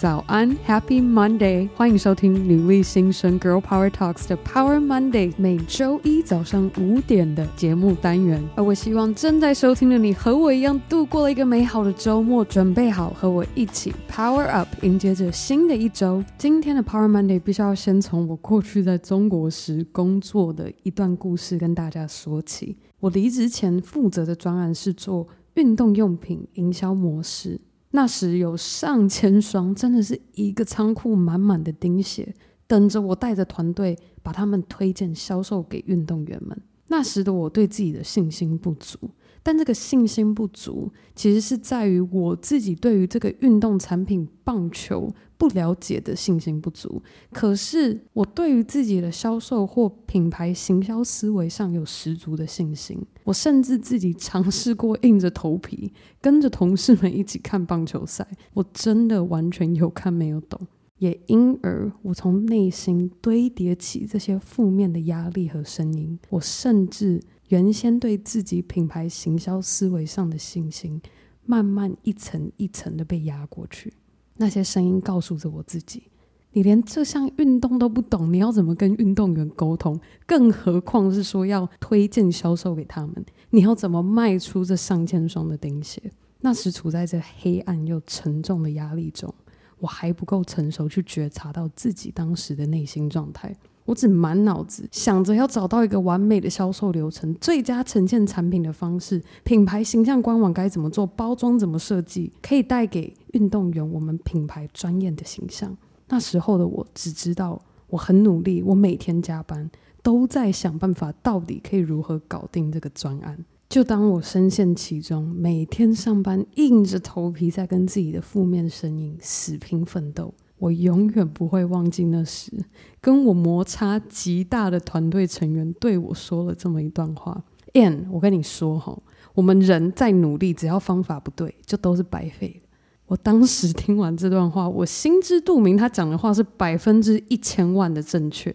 早安，Happy Monday！欢迎收听女力新生 Girl Power Talks 的 Power Monday，每周一早上五点的节目单元。而我希望正在收听的你和我一样度过了一个美好的周末，准备好和我一起 Power Up，迎接着新的一周。今天的 Power Monday 必须要先从我过去在中国时工作的一段故事跟大家说起。我离职前负责的专案是做运动用品营销模式。那时有上千双，真的是一个仓库满满的钉鞋，等着我带着团队把他们推荐销售给运动员们。那时的我对自己的信心不足。但这个信心不足，其实是在于我自己对于这个运动产品棒球不了解的信心不足。可是我对于自己的销售或品牌行销思维上有十足的信心。我甚至自己尝试过硬着头皮跟着同事们一起看棒球赛，我真的完全有看没有懂。也因而，我从内心堆叠起这些负面的压力和声音。我甚至。原先对自己品牌行销思维上的信心，慢慢一层一层的被压过去。那些声音告诉着我自己：你连这项运动都不懂，你要怎么跟运动员沟通？更何况是说要推荐销售给他们，你要怎么卖出这上千双的钉鞋？那时处在这黑暗又沉重的压力中，我还不够成熟去觉察到自己当时的内心状态。我只满脑子想着要找到一个完美的销售流程，最佳呈现产品的方式，品牌形象官网该怎么做，包装怎么设计，可以带给运动员我们品牌专业的形象。那时候的我只知道我很努力，我每天加班都在想办法，到底可以如何搞定这个专案。就当我深陷其中，每天上班硬着头皮在跟自己的负面声音死拼奋斗。我永远不会忘记那时跟我摩擦极大的团队成员对我说了这么一段话：“Ann，我跟你说哈，我们人再努力，只要方法不对，就都是白费。”我当时听完这段话，我心知肚明，他讲的话是百分之一千万的正确。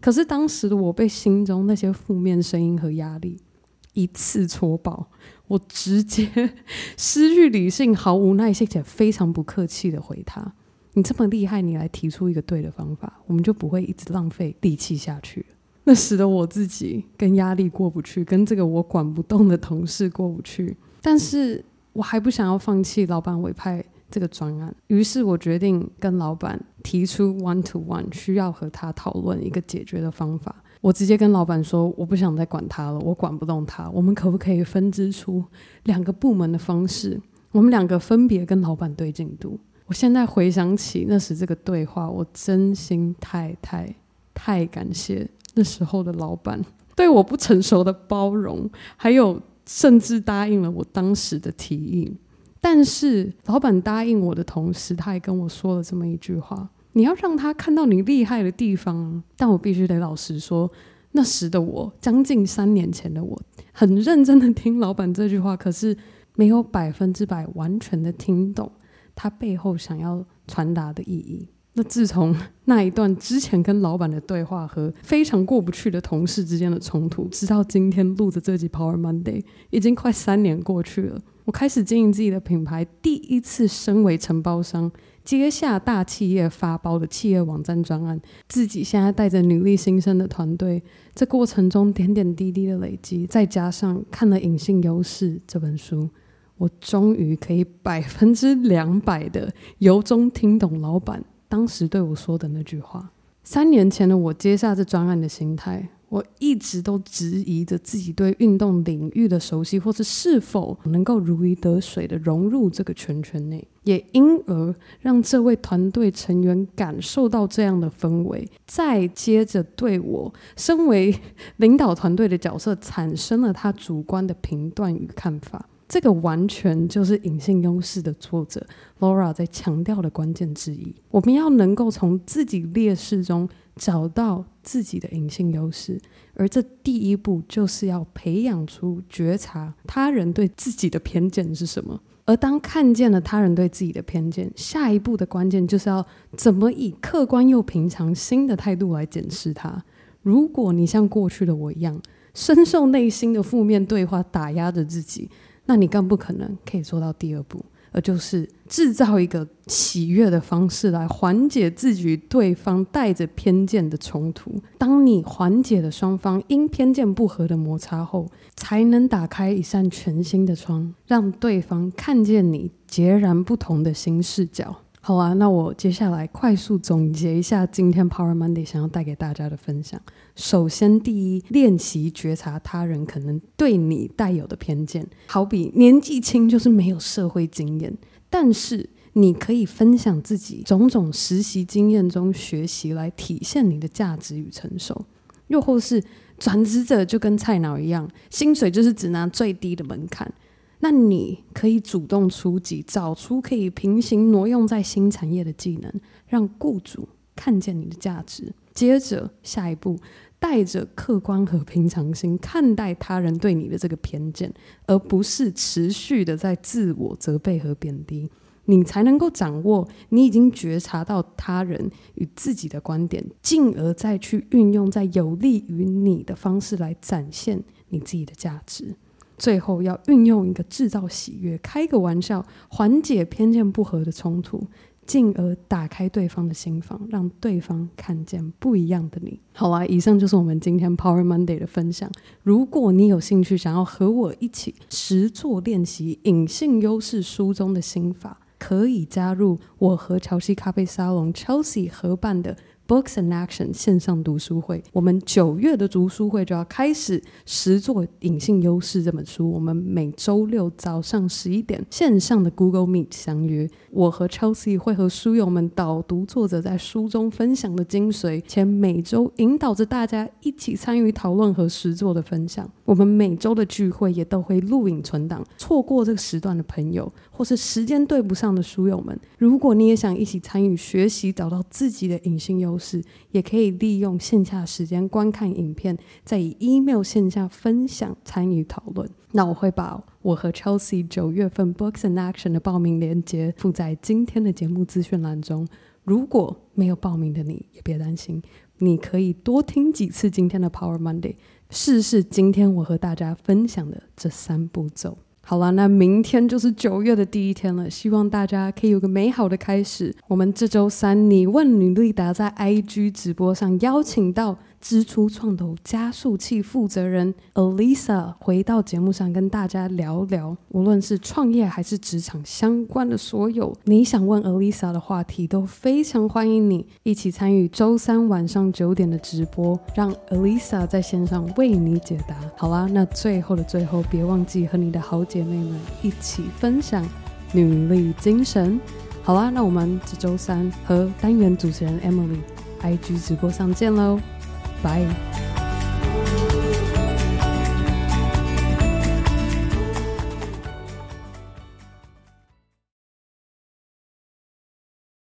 可是当时的我被心中那些负面声音和压力一次戳爆，我直接失去理性，毫无耐性且非常不客气的回他。你这么厉害，你来提出一个对的方法，我们就不会一直浪费力气下去。那使得我自己跟压力过不去，跟这个我管不动的同事过不去。但是我还不想要放弃老板委派这个专案，于是我决定跟老板提出 one to one，需要和他讨论一个解决的方法。我直接跟老板说，我不想再管他了，我管不动他，我们可不可以分支出两个部门的方式？我们两个分别跟老板对进度。我现在回想起那时这个对话，我真心太太太感谢那时候的老板对我不成熟的包容，还有甚至答应了我当时的提议。但是老板答应我的同时，他还跟我说了这么一句话：“你要让他看到你厉害的地方。”但我必须得老实说，那时的我，将近三年前的我，很认真的听老板这句话，可是没有百分之百完全的听懂。他背后想要传达的意义。那自从 那一段之前跟老板的对话和非常过不去的同事之间的冲突，直到今天录的这集 Power Monday，已经快三年过去了。我开始经营自己的品牌，第一次身为承包商接下大企业发包的企业网站专案，自己现在带着女力新生的团队，这过程中点点滴滴的累积，再加上看了《隐性优势》这本书。我终于可以百分之两百的由衷听懂老板当时对我说的那句话。三年前的我接下这专案的心态，我一直都质疑着自己对运动领域的熟悉，或是是否能够如鱼得水的融入这个圈圈内，也因而让这位团队成员感受到这样的氛围，再接着对我身为领导团队的角色产生了他主观的评断与看法。这个完全就是隐性优势的作者 Laura 在强调的关键之一。我们要能够从自己劣势中找到自己的隐性优势，而这第一步就是要培养出觉察他人对自己的偏见是什么。而当看见了他人对自己的偏见，下一步的关键就是要怎么以客观又平常心的态度来检视它。如果你像过去的我一样，深受内心的负面对话打压着自己，那你更不可能可以做到第二步，而就是制造一个喜悦的方式来缓解自己与对方带着偏见的冲突。当你缓解了双方因偏见不合的摩擦后，才能打开一扇全新的窗，让对方看见你截然不同的新视角。好啊，那我接下来快速总结一下今天 Power Monday 想要带给大家的分享。首先，第一，练习觉察他人可能对你带有的偏见，好比年纪轻就是没有社会经验，但是你可以分享自己种种实习经验中学习来体现你的价值与成熟。又或是转职者就跟菜鸟一样，薪水就是只拿最低的门槛。那你可以主动出击，找出可以平行挪用在新产业的技能，让雇主看见你的价值。接着下一步，带着客观和平常心看待他人对你的这个偏见，而不是持续的在自我责备和贬低，你才能够掌握你已经觉察到他人与自己的观点，进而再去运用在有利于你的方式来展现你自己的价值。最后要运用一个制造喜悦、开个玩笑、缓解偏见不合的冲突，进而打开对方的心房，让对方看见不一样的你。好啊，以上就是我们今天 Power Monday 的分享。如果你有兴趣想要和我一起实作练习隐性优势书中的心法，可以加入我和乔西咖啡沙龙 Chelsea 合办的。Books and Action 线上读书会，我们九月的读书会就要开始实作《隐性优势》这本书。我们每周六早上十一点线上的 Google Meet 相约，我和 Chelsea 会和书友们导读作者在书中分享的精髓，且每周引导着大家一起参与讨论和实作的分享。我们每周的聚会也都会录影存档，错过这个时段的朋友，或是时间对不上的书友们，如果你也想一起参与学习，找到自己的隐性优是，也可以利用线下时间观看影片，再以 email 线下分享参与讨论。那我会把我和 Chelsea 九月份 Books and Action 的报名链接附在今天的节目资讯栏中。如果没有报名的你也别担心，你可以多听几次今天的 Power Monday，试试今天我和大家分享的这三步骤。好了，那明天就是九月的第一天了，希望大家可以有个美好的开始。我们这周三，你问女力达在 IG 直播上邀请到。支出创投加速器负责人 Alisa 回到节目上跟大家聊聊，无论是创业还是职场相关的所有你想问 Alisa 的话题，都非常欢迎你一起参与周三晚上九点的直播，让 Alisa 在线上为你解答。好啦，那最后的最后，别忘记和你的好姐妹们一起分享女力精神。好啦，那我们这周三和单元主持人 Emily IG 直播上见喽。Bye.